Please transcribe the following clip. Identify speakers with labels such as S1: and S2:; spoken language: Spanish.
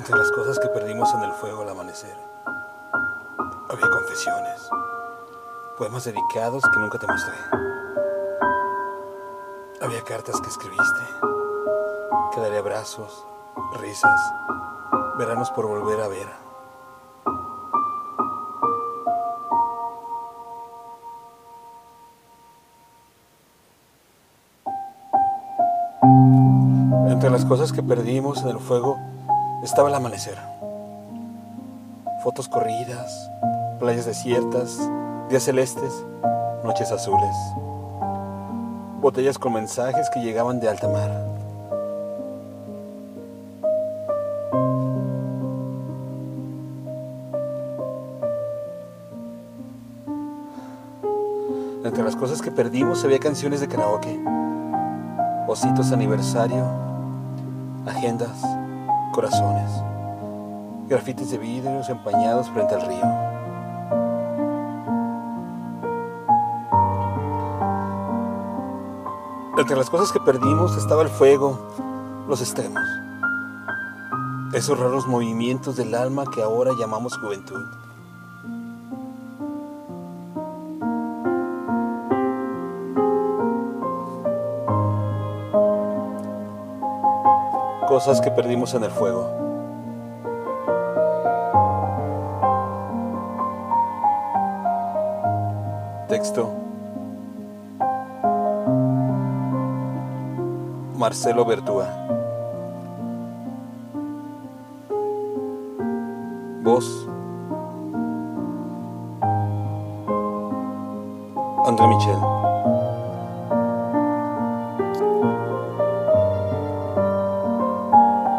S1: Entre las cosas que perdimos en el fuego al amanecer, había confesiones, poemas dedicados que nunca te mostré. Había cartas que escribiste, que daré abrazos, risas, veranos por volver a ver. Entre las cosas que perdimos en el fuego estaba el amanecer. Fotos corridas, playas desiertas, días celestes, noches azules. Botellas con mensajes que llegaban de alta mar. Entre las cosas que perdimos había canciones de karaoke, ositos aniversario, agendas, corazones, grafitis de vidrios empañados frente al río. Entre las cosas que perdimos estaba el fuego, los extremos, esos raros movimientos del alma que ahora llamamos juventud. Cosas que perdimos en el fuego. Texto. Marcelo Bertúa. Voz. André Michel.